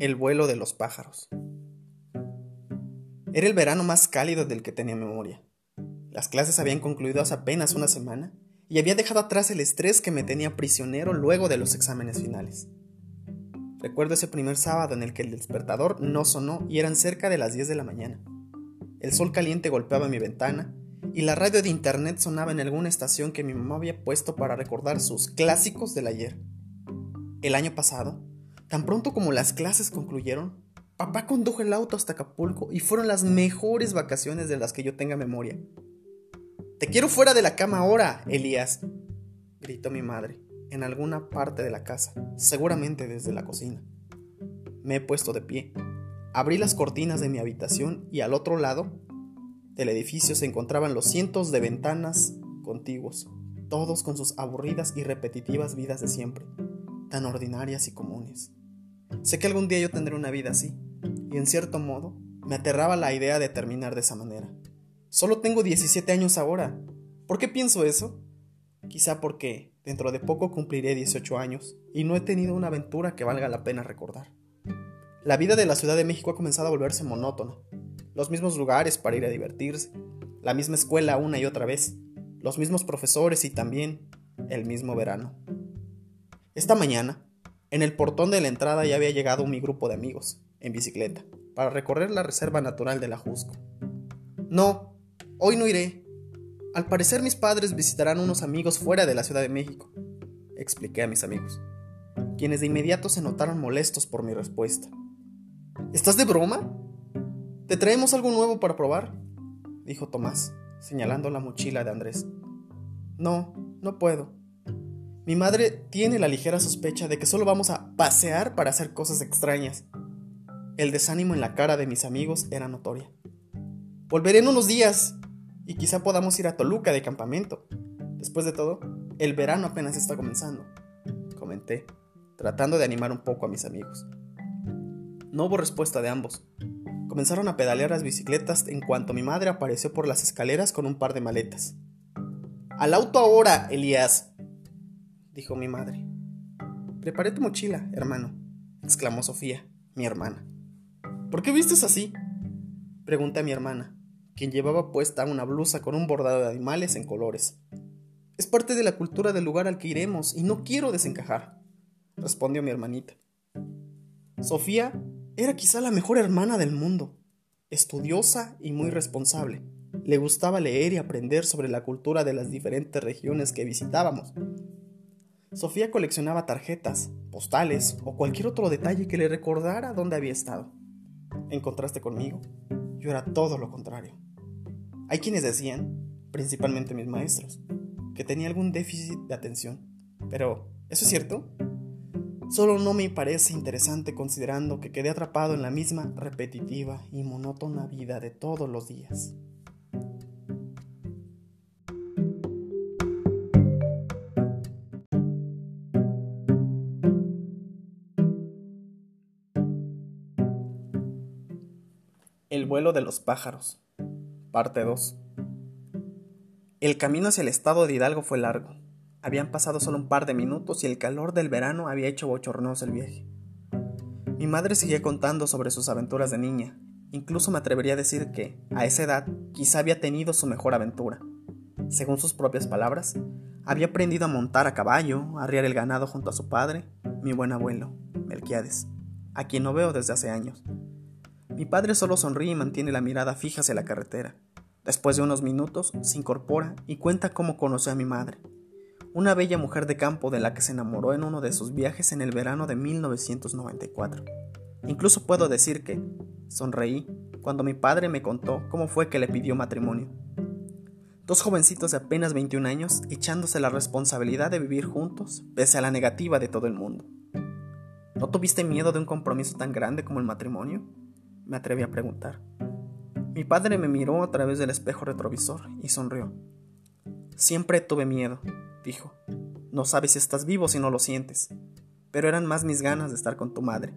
El vuelo de los pájaros. Era el verano más cálido del que tenía memoria. Las clases habían concluido hace apenas una semana y había dejado atrás el estrés que me tenía prisionero luego de los exámenes finales. Recuerdo ese primer sábado en el que el despertador no sonó y eran cerca de las 10 de la mañana. El sol caliente golpeaba mi ventana y la radio de internet sonaba en alguna estación que mi mamá había puesto para recordar sus clásicos del ayer. El año pasado, tan pronto como las clases concluyeron, papá condujo el auto hasta Acapulco y fueron las mejores vacaciones de las que yo tenga memoria. Te quiero fuera de la cama ahora, Elías, gritó mi madre, en alguna parte de la casa, seguramente desde la cocina. Me he puesto de pie. Abrí las cortinas de mi habitación y al otro lado del edificio se encontraban los cientos de ventanas contiguos, todos con sus aburridas y repetitivas vidas de siempre, tan ordinarias y comunes. Sé que algún día yo tendré una vida así, y en cierto modo me aterraba la idea de terminar de esa manera. Solo tengo 17 años ahora. ¿Por qué pienso eso? Quizá porque dentro de poco cumpliré 18 años y no he tenido una aventura que valga la pena recordar. La vida de la Ciudad de México ha comenzado a volverse monótona los mismos lugares para ir a divertirse, la misma escuela una y otra vez, los mismos profesores y también el mismo verano. Esta mañana, en el portón de la entrada ya había llegado mi grupo de amigos, en bicicleta, para recorrer la reserva natural de la Jusco. No, hoy no iré. Al parecer mis padres visitarán unos amigos fuera de la Ciudad de México, expliqué a mis amigos, quienes de inmediato se notaron molestos por mi respuesta. ¿Estás de broma? ¿Te traemos algo nuevo para probar? dijo Tomás, señalando la mochila de Andrés. No, no puedo. Mi madre tiene la ligera sospecha de que solo vamos a pasear para hacer cosas extrañas. El desánimo en la cara de mis amigos era notoria. Volveré en unos días y quizá podamos ir a Toluca de campamento. Después de todo, el verano apenas está comenzando, comenté, tratando de animar un poco a mis amigos. No hubo respuesta de ambos. Comenzaron a pedalear las bicicletas en cuanto mi madre apareció por las escaleras con un par de maletas. Al auto ahora, Elías, dijo mi madre. Preparé tu mochila, hermano, exclamó Sofía, mi hermana. ¿Por qué vistes así? Pregunté a mi hermana, quien llevaba puesta una blusa con un bordado de animales en colores. Es parte de la cultura del lugar al que iremos y no quiero desencajar, respondió mi hermanita. Sofía era quizá la mejor hermana del mundo, estudiosa y muy responsable. Le gustaba leer y aprender sobre la cultura de las diferentes regiones que visitábamos. Sofía coleccionaba tarjetas, postales o cualquier otro detalle que le recordara dónde había estado. En contraste conmigo, yo era todo lo contrario. Hay quienes decían, principalmente mis maestros, que tenía algún déficit de atención. Pero, ¿eso es cierto? Solo no me parece interesante considerando que quedé atrapado en la misma repetitiva y monótona vida de todos los días. Vuelo de los pájaros. Parte 2. El camino hacia el estado de Hidalgo fue largo. Habían pasado solo un par de minutos y el calor del verano había hecho bochornoso el viaje. Mi madre seguía contando sobre sus aventuras de niña. Incluso me atrevería a decir que, a esa edad, quizá había tenido su mejor aventura. Según sus propias palabras, había aprendido a montar a caballo, a arriar el ganado junto a su padre, mi buen abuelo, Melquiades, a quien no veo desde hace años. Mi padre solo sonríe y mantiene la mirada fija hacia la carretera. Después de unos minutos, se incorpora y cuenta cómo conoció a mi madre, una bella mujer de campo de la que se enamoró en uno de sus viajes en el verano de 1994. Incluso puedo decir que sonreí cuando mi padre me contó cómo fue que le pidió matrimonio. Dos jovencitos de apenas 21 años echándose la responsabilidad de vivir juntos pese a la negativa de todo el mundo. ¿No tuviste miedo de un compromiso tan grande como el matrimonio? Me atreví a preguntar. Mi padre me miró a través del espejo retrovisor y sonrió. Siempre tuve miedo, dijo. No sabes si estás vivo si no lo sientes. Pero eran más mis ganas de estar con tu madre.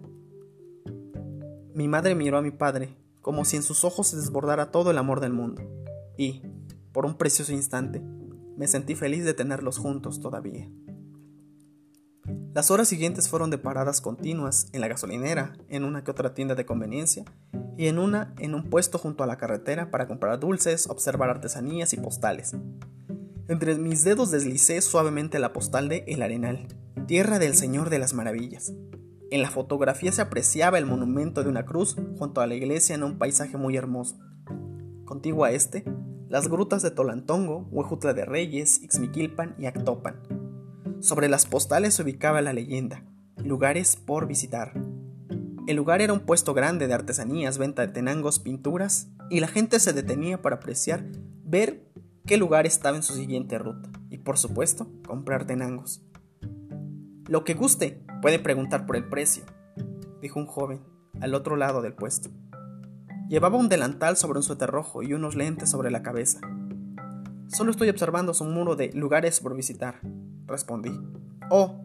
Mi madre miró a mi padre, como si en sus ojos se desbordara todo el amor del mundo. Y, por un precioso instante, me sentí feliz de tenerlos juntos todavía. Las horas siguientes fueron de paradas continuas en la gasolinera, en una que otra tienda de conveniencia y en una en un puesto junto a la carretera para comprar dulces, observar artesanías y postales. Entre mis dedos deslicé suavemente la postal de El Arenal, tierra del Señor de las Maravillas. En la fotografía se apreciaba el monumento de una cruz junto a la iglesia en un paisaje muy hermoso. Contigo a este, las grutas de Tolantongo, Huejutla de Reyes, Ixmiquilpan y Actopan. Sobre las postales se ubicaba la leyenda, lugares por visitar. El lugar era un puesto grande de artesanías, venta de tenangos, pinturas, y la gente se detenía para apreciar, ver qué lugar estaba en su siguiente ruta, y por supuesto, comprar tenangos. Lo que guste, puede preguntar por el precio, dijo un joven, al otro lado del puesto. Llevaba un delantal sobre un suéter rojo y unos lentes sobre la cabeza. Solo estoy observando su muro de lugares por visitar, respondí. Oh,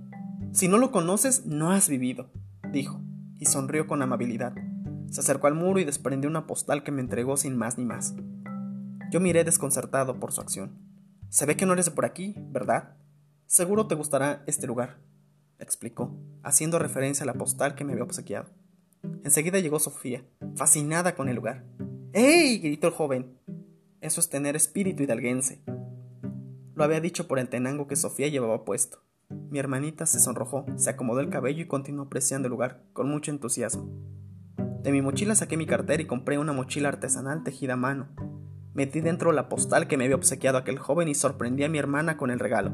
si no lo conoces, no has vivido, dijo, y sonrió con amabilidad. Se acercó al muro y desprendió una postal que me entregó sin más ni más. Yo miré desconcertado por su acción. Se ve que no eres de por aquí, ¿verdad? Seguro te gustará este lugar, explicó, haciendo referencia a la postal que me había obsequiado. Enseguida llegó Sofía, fascinada con el lugar. ¡Ey! gritó el joven. Eso es tener espíritu hidalguense. Lo había dicho por el tenango que Sofía llevaba puesto. Mi hermanita se sonrojó, se acomodó el cabello y continuó apreciando el lugar, con mucho entusiasmo. De mi mochila saqué mi cartera y compré una mochila artesanal tejida a mano. Metí dentro la postal que me había obsequiado aquel joven y sorprendí a mi hermana con el regalo.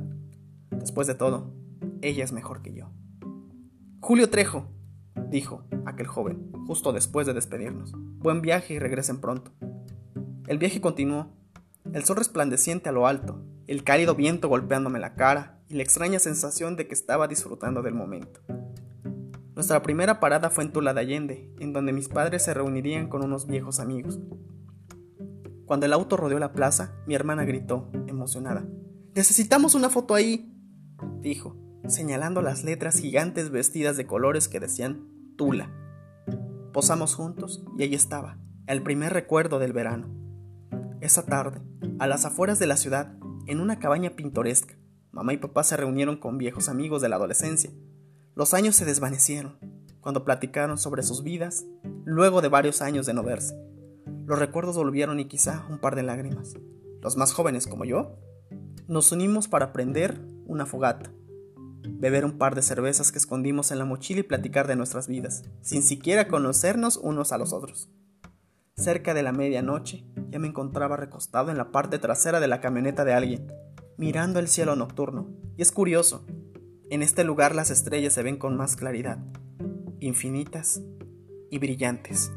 Después de todo, ella es mejor que yo. Julio Trejo, dijo aquel joven, justo después de despedirnos. Buen viaje y regresen pronto. El viaje continuó. El sol resplandeciente a lo alto, el cálido viento golpeándome la cara y la extraña sensación de que estaba disfrutando del momento. Nuestra primera parada fue en Tula de Allende, en donde mis padres se reunirían con unos viejos amigos. Cuando el auto rodeó la plaza, mi hermana gritó, emocionada. Necesitamos una foto ahí, dijo, señalando las letras gigantes vestidas de colores que decían Tula. Posamos juntos y ahí estaba, el primer recuerdo del verano. Esa tarde, a las afueras de la ciudad, en una cabaña pintoresca, mamá y papá se reunieron con viejos amigos de la adolescencia. Los años se desvanecieron cuando platicaron sobre sus vidas luego de varios años de no verse. Los recuerdos volvieron y quizá un par de lágrimas. Los más jóvenes como yo, nos unimos para prender una fogata, beber un par de cervezas que escondimos en la mochila y platicar de nuestras vidas, sin siquiera conocernos unos a los otros. Cerca de la medianoche, ya me encontraba recostado en la parte trasera de la camioneta de alguien, mirando el cielo nocturno. Y es curioso, en este lugar las estrellas se ven con más claridad, infinitas y brillantes.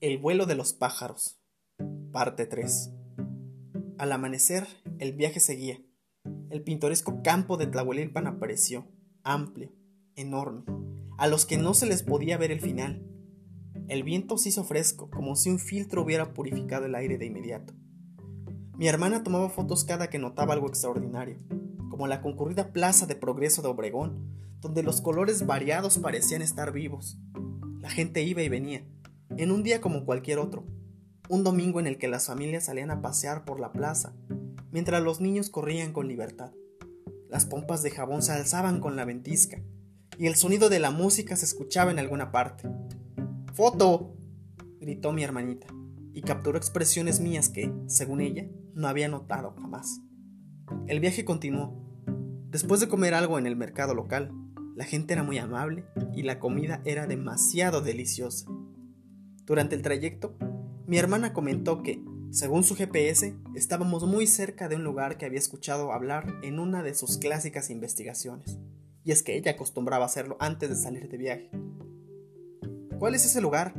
El vuelo de los pájaros, parte 3. Al amanecer, el viaje seguía. El pintoresco campo de Tlahuelilpan apareció, amplio, enorme, a los que no se les podía ver el final. El viento se hizo fresco, como si un filtro hubiera purificado el aire de inmediato. Mi hermana tomaba fotos cada que notaba algo extraordinario, como la concurrida plaza de progreso de Obregón, donde los colores variados parecían estar vivos. La gente iba y venía, en un día como cualquier otro, un domingo en el que las familias salían a pasear por la plaza, mientras los niños corrían con libertad. Las pompas de jabón se alzaban con la ventisca, y el sonido de la música se escuchaba en alguna parte. ¡Foto! gritó mi hermanita, y capturó expresiones mías que, según ella, no había notado jamás. El viaje continuó. Después de comer algo en el mercado local, la gente era muy amable y la comida era demasiado deliciosa. Durante el trayecto, mi hermana comentó que, según su GPS, estábamos muy cerca de un lugar que había escuchado hablar en una de sus clásicas investigaciones, y es que ella acostumbraba hacerlo antes de salir de viaje. ¿Cuál es ese lugar?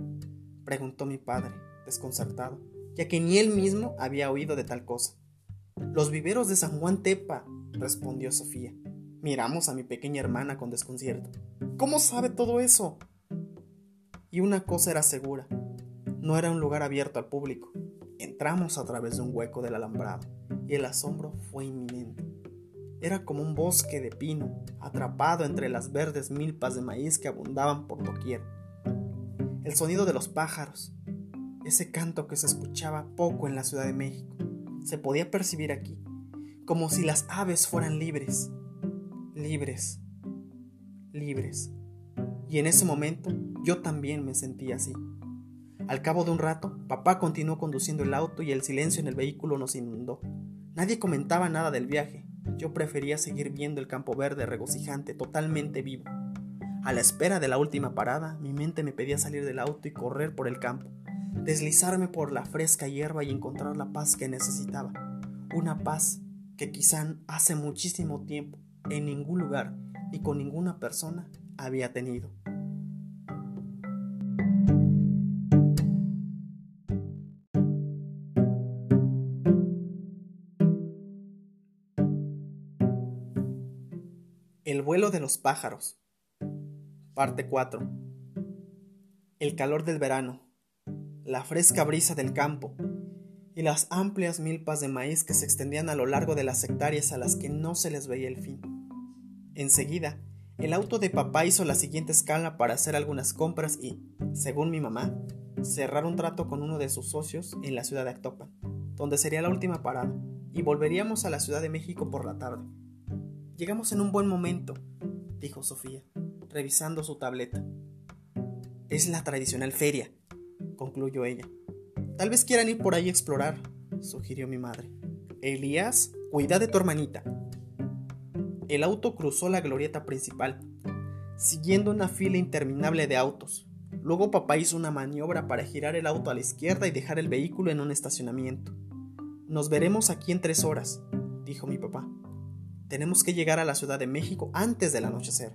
preguntó mi padre, desconcertado, ya que ni él mismo había oído de tal cosa. Los viveros de San Juan Tepa, respondió Sofía. Miramos a mi pequeña hermana con desconcierto. ¿Cómo sabe todo eso? Y una cosa era segura, no era un lugar abierto al público. Entramos a través de un hueco del alambrado y el asombro fue inminente. Era como un bosque de pino, atrapado entre las verdes milpas de maíz que abundaban por doquier. el sonido de los pájaros, ese canto que se escuchaba poco en la Ciudad de México, se podía percibir aquí, como si las aves fueran libres, libres, libres. Y en ese momento yo también me sentía así. Al cabo de un rato, papá continuó conduciendo el auto y el silencio en el vehículo nos inundó. Nadie comentaba nada del viaje. Yo prefería seguir viendo el campo verde regocijante, totalmente vivo. A la espera de la última parada, mi mente me pedía salir del auto y correr por el campo, deslizarme por la fresca hierba y encontrar la paz que necesitaba. Una paz que quizá hace muchísimo tiempo, en ningún lugar ni con ninguna persona había tenido. De los pájaros. Parte 4. El calor del verano, la fresca brisa del campo y las amplias milpas de maíz que se extendían a lo largo de las hectáreas a las que no se les veía el fin. Enseguida, el auto de papá hizo la siguiente escala para hacer algunas compras y, según mi mamá, cerrar un trato con uno de sus socios en la ciudad de Actopan, donde sería la última parada, y volveríamos a la Ciudad de México por la tarde. Llegamos en un buen momento, dijo Sofía, revisando su tableta. Es la tradicional feria, concluyó ella. Tal vez quieran ir por ahí a explorar, sugirió mi madre. Elías, cuida de tu hermanita, el auto cruzó la glorieta principal, siguiendo una fila interminable de autos. Luego papá hizo una maniobra para girar el auto a la izquierda y dejar el vehículo en un estacionamiento. Nos veremos aquí en tres horas, dijo mi papá. Tenemos que llegar a la Ciudad de México antes del anochecer.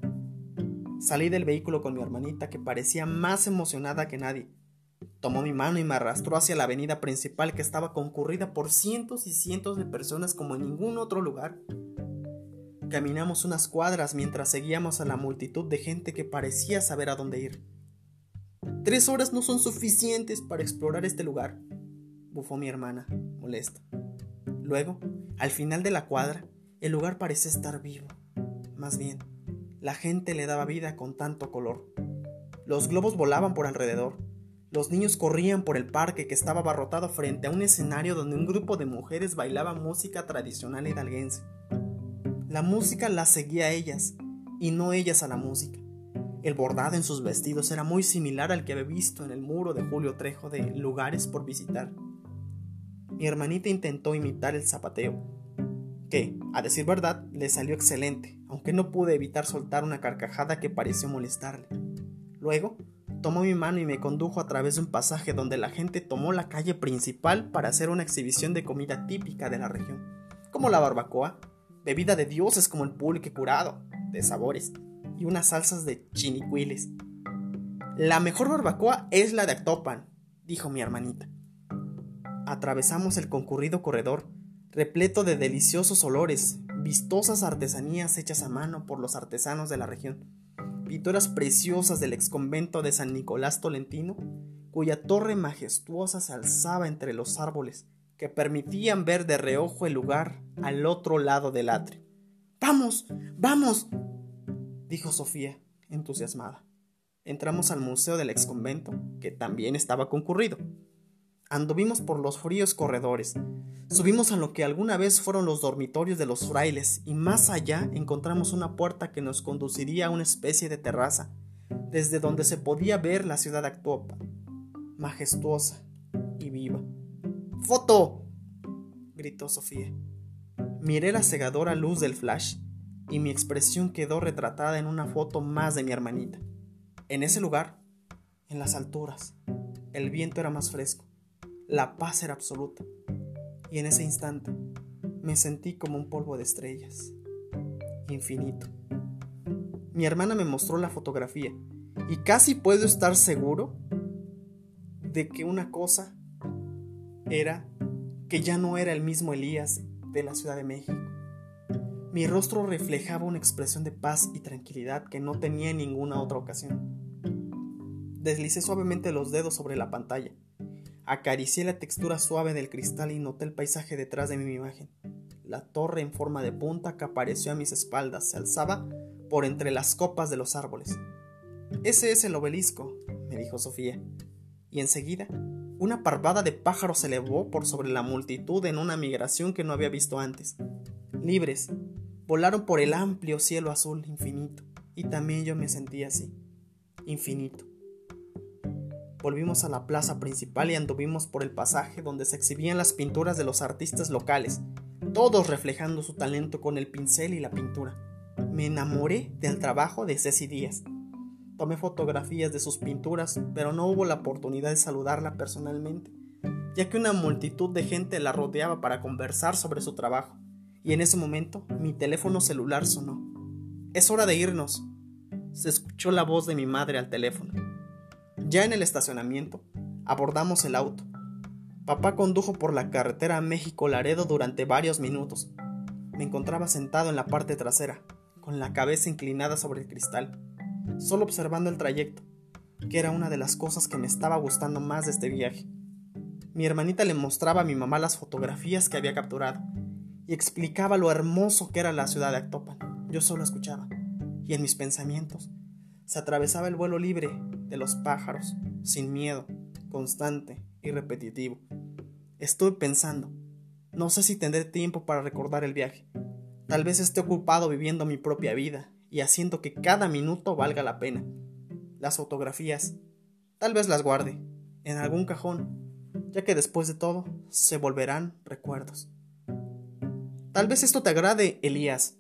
Salí del vehículo con mi hermanita que parecía más emocionada que nadie. Tomó mi mano y me arrastró hacia la avenida principal que estaba concurrida por cientos y cientos de personas como en ningún otro lugar. Caminamos unas cuadras mientras seguíamos a la multitud de gente que parecía saber a dónde ir. Tres horas no son suficientes para explorar este lugar, bufó mi hermana, molesta. Luego, al final de la cuadra, el lugar parecía estar vivo. Más bien, la gente le daba vida con tanto color. Los globos volaban por alrededor. Los niños corrían por el parque que estaba abarrotado frente a un escenario donde un grupo de mujeres bailaba música tradicional hidalguense. La música las seguía a ellas y no ellas a la música. El bordado en sus vestidos era muy similar al que había visto en el muro de Julio Trejo de lugares por visitar. Mi hermanita intentó imitar el zapateo, que, a decir verdad, le salió excelente, aunque no pude evitar soltar una carcajada que pareció molestarle. Luego, tomó mi mano y me condujo a través de un pasaje donde la gente tomó la calle principal para hacer una exhibición de comida típica de la región, como la barbacoa, bebida de dioses como el pulque curado, de sabores, y unas salsas de chinicuiles. La mejor barbacoa es la de Actopan, dijo mi hermanita. Atravesamos el concurrido corredor, repleto de deliciosos olores, vistosas artesanías hechas a mano por los artesanos de la región, pinturas preciosas del exconvento de San Nicolás Tolentino, cuya torre majestuosa se alzaba entre los árboles, que permitían ver de reojo el lugar al otro lado del atrio. ¡Vamos! ¡Vamos! dijo Sofía, entusiasmada. Entramos al museo del exconvento, que también estaba concurrido. Anduvimos por los fríos corredores, subimos a lo que alguna vez fueron los dormitorios de los frailes y más allá encontramos una puerta que nos conduciría a una especie de terraza, desde donde se podía ver la ciudad actual, majestuosa y viva. ¡Foto! gritó Sofía. Miré la cegadora luz del flash y mi expresión quedó retratada en una foto más de mi hermanita. En ese lugar, en las alturas, el viento era más fresco, la paz era absoluta, y en ese instante me sentí como un polvo de estrellas, infinito. Mi hermana me mostró la fotografía y casi puedo estar seguro de que una cosa era que ya no era el mismo Elías de la Ciudad de México. Mi rostro reflejaba una expresión de paz y tranquilidad que no tenía en ninguna otra ocasión. Deslicé suavemente los dedos sobre la pantalla, acaricié la textura suave del cristal y noté el paisaje detrás de mi imagen. La torre en forma de punta que apareció a mis espaldas se alzaba por entre las copas de los árboles. Ese es el obelisco, me dijo Sofía. Y enseguida, una parvada de pájaros se elevó por sobre la multitud en una migración que no había visto antes. Libres, volaron por el amplio cielo azul infinito, y también yo me sentí así, infinito. Volvimos a la plaza principal y anduvimos por el pasaje donde se exhibían las pinturas de los artistas locales, todos reflejando su talento con el pincel y la pintura. Me enamoré del trabajo de Ceci Díaz. Tomé fotografías de sus pinturas, pero no hubo la oportunidad de saludarla personalmente, ya que una multitud de gente la rodeaba para conversar sobre su trabajo, y en ese momento mi teléfono celular sonó. Es hora de irnos. Se escuchó la voz de mi madre al teléfono. Ya en el estacionamiento, abordamos el auto. Papá condujo por la carretera a México Laredo durante varios minutos. Me encontraba sentado en la parte trasera, con la cabeza inclinada sobre el cristal, solo observando el trayecto, que era una de las cosas que me estaba gustando más de este viaje. Mi hermanita le mostraba a mi mamá las fotografías que había capturado y explicaba lo hermoso que era la ciudad de Actopan. Yo solo escuchaba, y en mis pensamientos se atravesaba el vuelo libre de los pájaros, sin miedo, constante y repetitivo. Estuve pensando, no sé si tendré tiempo para recordar el viaje. Tal vez esté ocupado viviendo mi propia vida y haciendo que cada minuto valga la pena. Las fotografías, tal vez las guarde en algún cajón, ya que después de todo se volverán recuerdos. Tal vez esto te agrade, Elías,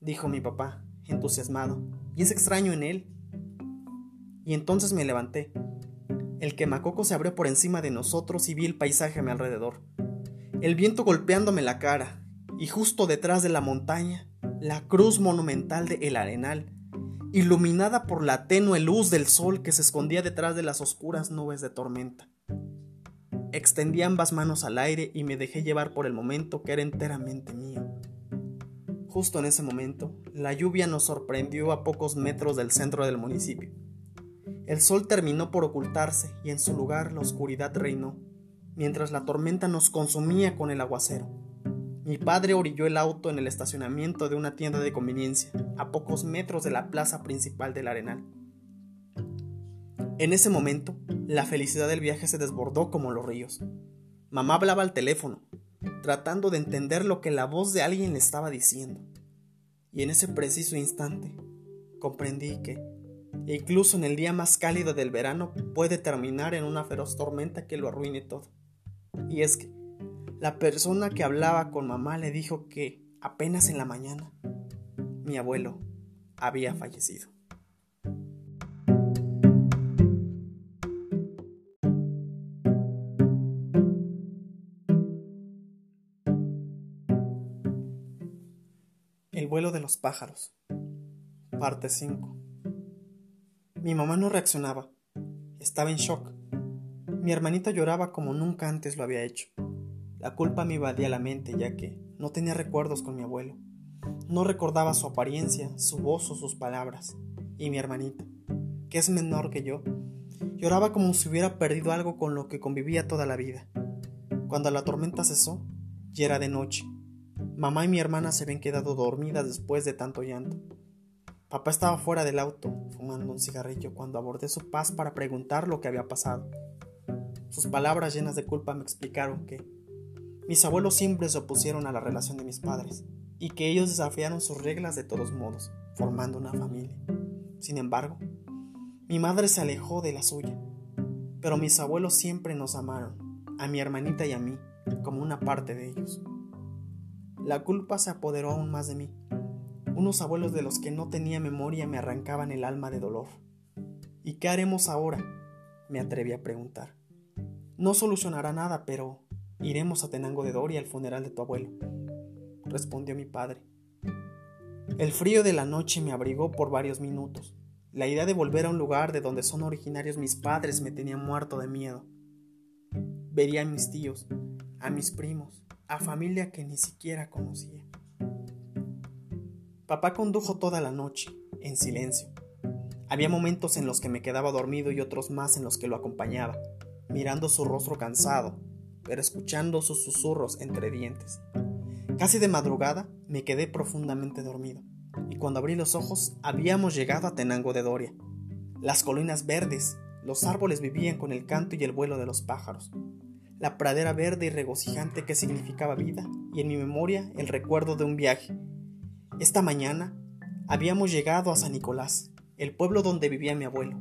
dijo mi papá, entusiasmado, y es extraño en él. Y entonces me levanté. El quemacoco se abrió por encima de nosotros y vi el paisaje a mi alrededor. El viento golpeándome la cara, y justo detrás de la montaña, la cruz monumental de El Arenal, iluminada por la tenue luz del sol que se escondía detrás de las oscuras nubes de tormenta. Extendí ambas manos al aire y me dejé llevar por el momento que era enteramente mío. Justo en ese momento, la lluvia nos sorprendió a pocos metros del centro del municipio. El sol terminó por ocultarse y en su lugar la oscuridad reinó, mientras la tormenta nos consumía con el aguacero. Mi padre orilló el auto en el estacionamiento de una tienda de conveniencia, a pocos metros de la plaza principal del Arenal. En ese momento, la felicidad del viaje se desbordó como los ríos. Mamá hablaba al teléfono, tratando de entender lo que la voz de alguien le estaba diciendo. Y en ese preciso instante, comprendí que, incluso en el día más cálido del verano, puede terminar en una feroz tormenta que lo arruine todo. Y es que, la persona que hablaba con mamá le dijo que, apenas en la mañana, mi abuelo había fallecido. El vuelo de los pájaros. Parte 5. Mi mamá no reaccionaba. Estaba en shock. Mi hermanita lloraba como nunca antes lo había hecho. La culpa me invadía la mente ya que no tenía recuerdos con mi abuelo. No recordaba su apariencia, su voz o sus palabras. Y mi hermanita, que es menor que yo, lloraba como si hubiera perdido algo con lo que convivía toda la vida. Cuando la tormenta cesó, ya era de noche Mamá y mi hermana se habían quedado dormidas después de tanto llanto. Papá estaba fuera del auto, fumando un cigarrillo, cuando abordé su paz para preguntar lo que había pasado. Sus palabras llenas de culpa me explicaron que mis abuelos siempre se opusieron a la relación de mis padres y que ellos desafiaron sus reglas de todos modos, formando una familia. Sin embargo, mi madre se alejó de la suya, pero mis abuelos siempre nos amaron, a mi hermanita y a mí, como una parte de ellos. La culpa se apoderó aún más de mí. Unos abuelos de los que no tenía memoria me arrancaban el alma de dolor. ¿Y qué haremos ahora? me atreví a preguntar. No solucionará nada, pero iremos a Tenango de Doria al funeral de tu abuelo, respondió mi padre. El frío de la noche me abrigó por varios minutos. La idea de volver a un lugar de donde son originarios mis padres me tenía muerto de miedo. Vería a mis tíos, a mis primos, a familia que ni siquiera conocía. Papá condujo toda la noche, en silencio. Había momentos en los que me quedaba dormido y otros más en los que lo acompañaba, mirando su rostro cansado, pero escuchando sus susurros entre dientes. Casi de madrugada me quedé profundamente dormido, y cuando abrí los ojos habíamos llegado a Tenango de Doria. Las colinas verdes, Los árboles vivían con el canto y el vuelo de los pájaros. La pradera verde y regocijante que significaba vida, y en mi memoria el recuerdo de un viaje. Esta mañana habíamos llegado a San Nicolás, el pueblo donde vivía mi abuelo.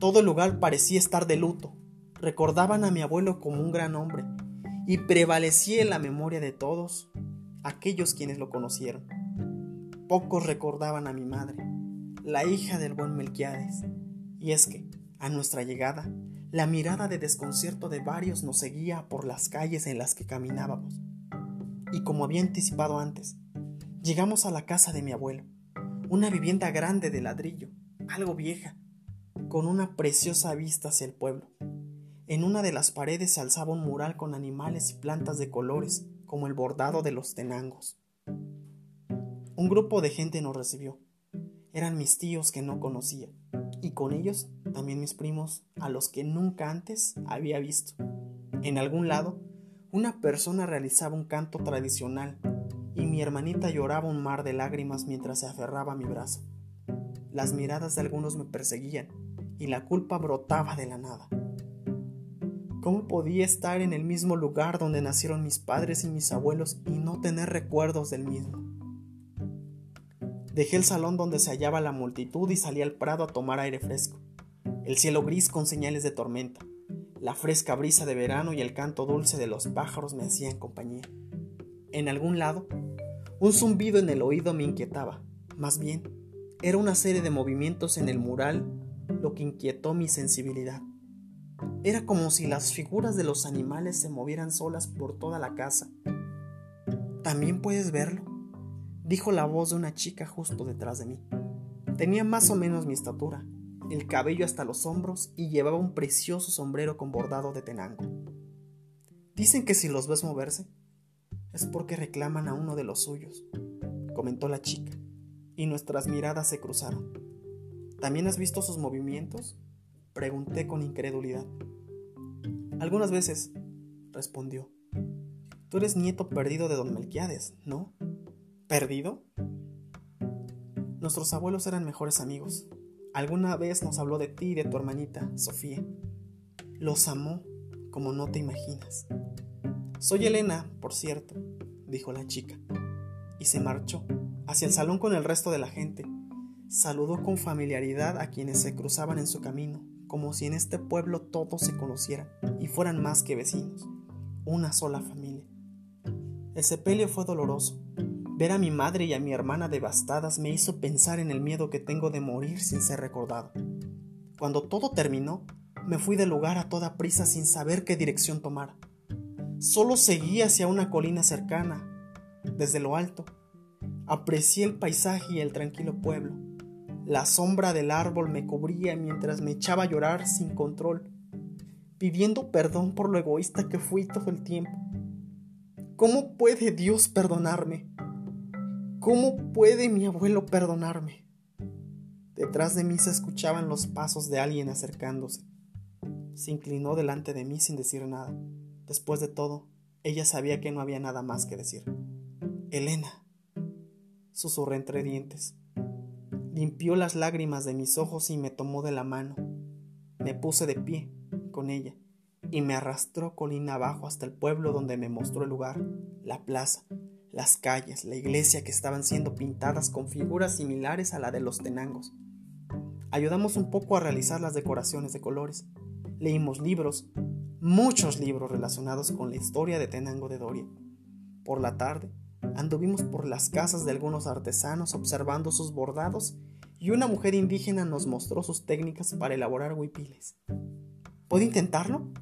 Todo el lugar parecía estar de luto. Recordaban a mi abuelo como un gran hombre, y prevalecía en la memoria de todos aquellos quienes lo conocieron. Pocos recordaban a mi madre, la hija del buen Melquiades. Y es que, a nuestra llegada, la mirada de desconcierto de varios nos seguía por las calles en las que caminábamos. Y como había anticipado antes, llegamos a la casa de mi abuelo, una vivienda grande de ladrillo, algo vieja, con una preciosa vista hacia el pueblo. En una de las paredes se alzaba un mural con animales y plantas de colores, como el bordado de los tenangos. Un grupo de gente nos recibió. Eran mis tíos que no conocía, y con ellos también mis primos a los que nunca antes había visto. En algún lado, una persona realizaba un canto tradicional y mi hermanita lloraba un mar de lágrimas mientras se aferraba a mi brazo. Las miradas de algunos me perseguían y la culpa brotaba de la nada. ¿Cómo podía estar en el mismo lugar donde nacieron mis padres y mis abuelos y no tener recuerdos del mismo? Dejé el salón donde se hallaba la multitud y salí al prado a tomar aire fresco. El cielo gris con señales de tormenta, la fresca brisa de verano y el canto dulce de los pájaros me hacían compañía. En algún lado, un zumbido en el oído me inquietaba. Más bien, era una serie de movimientos en el mural lo que inquietó mi sensibilidad. Era como si las figuras de los animales se movieran solas por toda la casa. ¿También puedes verlo? dijo la voz de una chica justo detrás de mí. Tenía más o menos mi estatura, el cabello hasta los hombros y llevaba un precioso sombrero con bordado de tenango. Dicen que si los ves moverse, es porque reclaman a uno de los suyos, comentó la chica, y nuestras miradas se cruzaron. ¿También has visto sus movimientos? Pregunté con incredulidad. Algunas veces, respondió. Tú eres nieto perdido de don Melquiades, ¿no? ¿Perdido? Nuestros abuelos eran mejores amigos. Alguna vez nos habló de ti y de tu hermanita, Sofía. Los amó como no te imaginas. Soy Elena, por cierto, dijo la chica, y se marchó hacia el salón con el resto de la gente. Saludó con familiaridad a quienes se cruzaban en su camino, como si en este pueblo todos se conocieran y fueran más que vecinos, una sola familia. El sepelio fue doloroso, Ver a mi madre y a mi hermana devastadas me hizo pensar en el miedo que tengo de morir sin ser recordado. Cuando todo terminó, me fui del lugar a toda prisa sin saber qué dirección tomar. Solo seguí hacia una colina cercana. Desde lo alto, aprecié el paisaje y el tranquilo pueblo. La sombra del árbol me cubría mientras me echaba a llorar sin control, pidiendo perdón por lo egoísta que fui todo el tiempo. ¿Cómo puede Dios perdonarme? ¿Cómo puede mi abuelo perdonarme? Detrás de mí se escuchaban los pasos de alguien acercándose. Se inclinó delante de mí sin decir nada. Después de todo, ella sabía que no había nada más que decir. Elena, susurré entre dientes. Limpió las lágrimas de mis ojos y me tomó de la mano. Me puse de pie con ella y me arrastró colina abajo hasta el pueblo donde me mostró el lugar, la plaza, las calles, la iglesia que estaban siendo pintadas con figuras similares a la de los tenangos. Ayudamos un poco a realizar las decoraciones de colores. Leímos libros, muchos libros relacionados con la historia de Tenango de Doria. Por la tarde, anduvimos por las casas de algunos artesanos observando sus bordados y una mujer indígena nos mostró sus técnicas para elaborar huipiles. ¿Puedo intentarlo?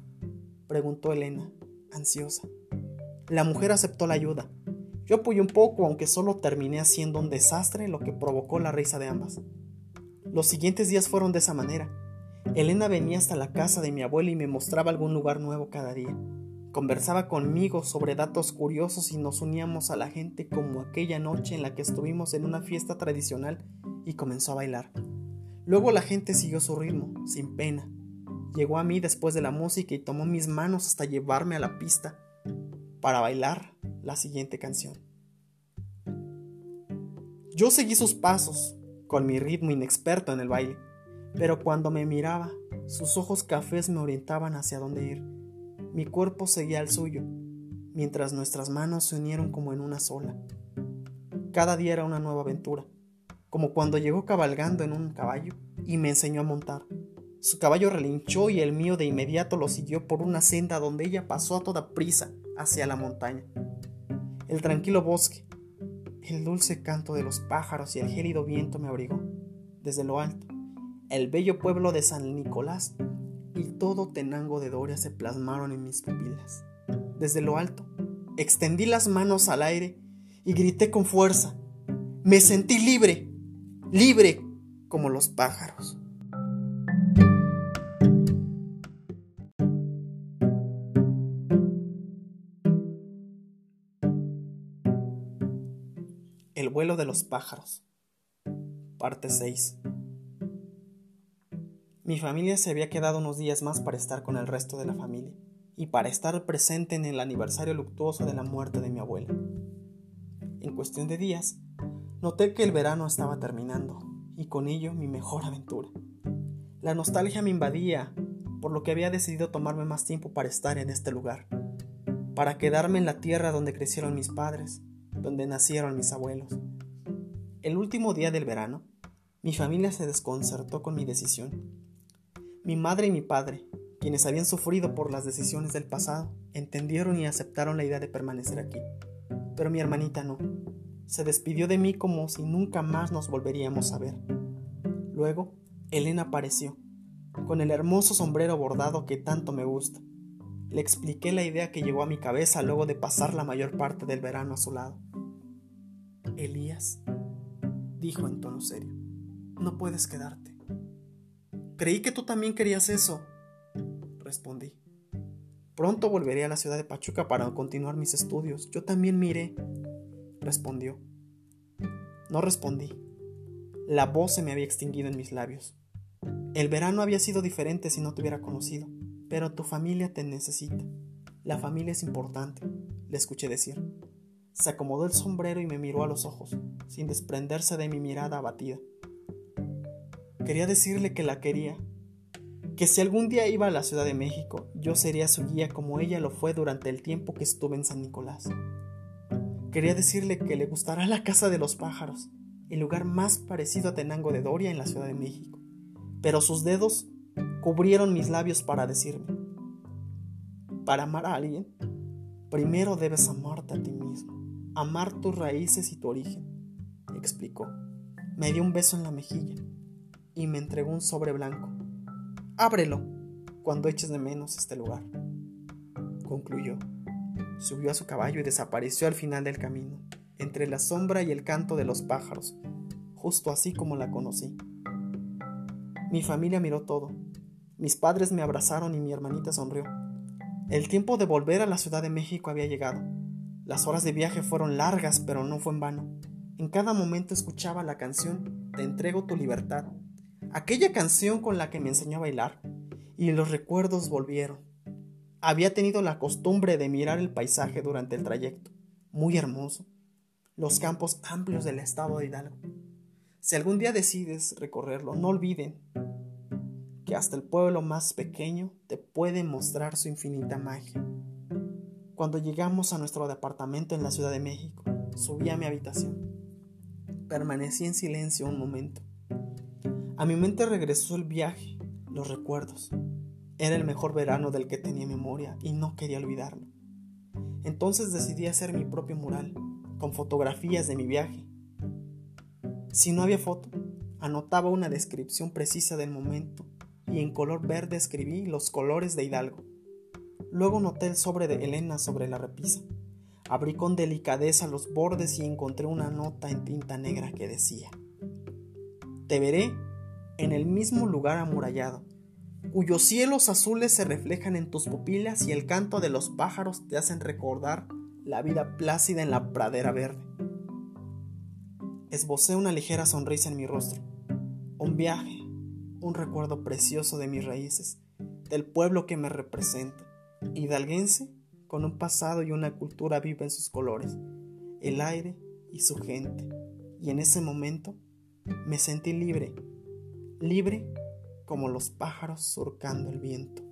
preguntó Elena, ansiosa. La mujer aceptó la ayuda yo apoyé un poco, aunque solo terminé haciendo un desastre, lo que provocó la risa de ambas. Los siguientes días fueron de esa manera. Elena venía hasta la casa de mi abuela y me mostraba algún lugar nuevo cada día. Conversaba conmigo sobre datos curiosos y nos uníamos a la gente como aquella noche en la que estuvimos en una fiesta tradicional y comenzó a bailar. Luego la gente siguió su ritmo, sin pena. Llegó a mí después de la música y tomó mis manos hasta llevarme a la pista para bailar la siguiente canción. Yo seguí sus pasos, con mi ritmo inexperto en el baile, pero cuando me miraba, Sus ojos cafés me orientaban hacia dónde ir. Mi cuerpo seguía al suyo, mientras nuestras manos se unieron como en una sola. Cada día era una nueva aventura, como cuando llegó cabalgando en un caballo y me enseñó a montar. Su caballo relinchó y el mío de inmediato lo siguió por una senda donde ella pasó a toda prisa hacia la montaña. El tranquilo bosque, el dulce canto de los pájaros y el gélido viento me abrigó. Desde lo alto, el bello pueblo de San Nicolás y todo Tenango de Doria se plasmaron en mis pupilas. Desde lo alto, extendí las manos al aire y grité con fuerza. Me sentí libre, libre como los pájaros. El vuelo de los pájaros. Parte 6. Mi familia se había quedado unos días más para estar con el resto de la familia y para estar presente en el aniversario luctuoso de la muerte de mi abuela. En cuestión de días, noté que el verano estaba terminando y con ello mi mejor aventura. La nostalgia me invadía, por lo que había decidido tomarme más tiempo para estar en este lugar, para quedarme en la tierra donde crecieron mis padres, donde nacieron mis abuelos. El último día del verano, mi familia se desconcertó con mi decisión mi madre y mi padre, quienes habían sufrido por las decisiones del pasado, entendieron y aceptaron la idea de permanecer aquí. Pero mi hermanita no. Se despidió de mí como si nunca más nos volveríamos a ver. Luego, Elena apareció, con el hermoso sombrero bordado que tanto me gusta. Le expliqué la idea que llegó a mi cabeza luego de pasar la mayor parte del verano a su lado. Elías, dijo en tono serio, no puedes quedarte. Creí que tú también querías eso, respondí. Pronto volveré a la ciudad de Pachuca para continuar mis estudios. Yo también miré, respondió. No respondí. La voz se me había extinguido en mis labios. El verano había sido diferente si no te hubiera conocido, pero tu familia te necesita. La familia es importante, le escuché decir. Se acomodó el sombrero y me miró a los ojos, sin desprenderse de mi mirada abatida. Quería decirle que la quería, que si algún día iba a la Ciudad de México, yo sería su guía como ella lo fue durante el tiempo que estuve en San Nicolás. Quería decirle que le gustará la Casa de los Pájaros, el lugar más parecido a Tenango de Doria en la Ciudad de México, pero sus dedos cubrieron mis labios para decirme, para amar a alguien, primero debes amarte a ti mismo, amar tus raíces y tu origen, explicó. Me dio un beso en la mejilla y me entregó un sobre blanco. Ábrelo cuando eches de menos este lugar. Concluyó. Subió a su caballo y desapareció al final del camino, entre la sombra y el canto de los pájaros, justo así como la conocí. Mi familia miró todo. Mis padres me abrazaron y mi hermanita sonrió. El tiempo de volver a la Ciudad de México había llegado. Las horas de viaje fueron largas, pero no fue en vano. En cada momento escuchaba la canción Te entrego tu libertad aquella canción con la que me enseñó a bailar, y los recuerdos volvieron. Había tenido la costumbre de mirar el paisaje durante el trayecto, muy hermoso, los campos amplios del estado de Hidalgo. Si algún día decides recorrerlo, no olviden que hasta el pueblo más pequeño te puede mostrar su infinita magia. Cuando llegamos a nuestro departamento en la Ciudad de México, subí a mi habitación. Permanecí en silencio un momento a mi mente regresó el viaje, los recuerdos. Era el mejor verano del que tenía memoria y no quería olvidarlo. Entonces decidí hacer mi propio mural, con fotografías de mi viaje. Si no había foto, anotaba una descripción precisa del momento y en color verde escribí los colores de Hidalgo. Luego noté el sobre de Elena sobre la repisa. Abrí con delicadeza los bordes y encontré una nota en tinta negra que decía, Te veré en el mismo lugar amurallado, cuyos cielos azules se reflejan en tus pupilas y el canto de los pájaros te hacen recordar la vida plácida en la pradera verde. Esbocé una ligera sonrisa en mi rostro, un viaje, un recuerdo precioso de mis raíces, del pueblo que me representa, hidalguense con un pasado y una cultura viva en sus colores, el aire y su gente, y en ese momento me sentí libre libre como los pájaros surcando el viento.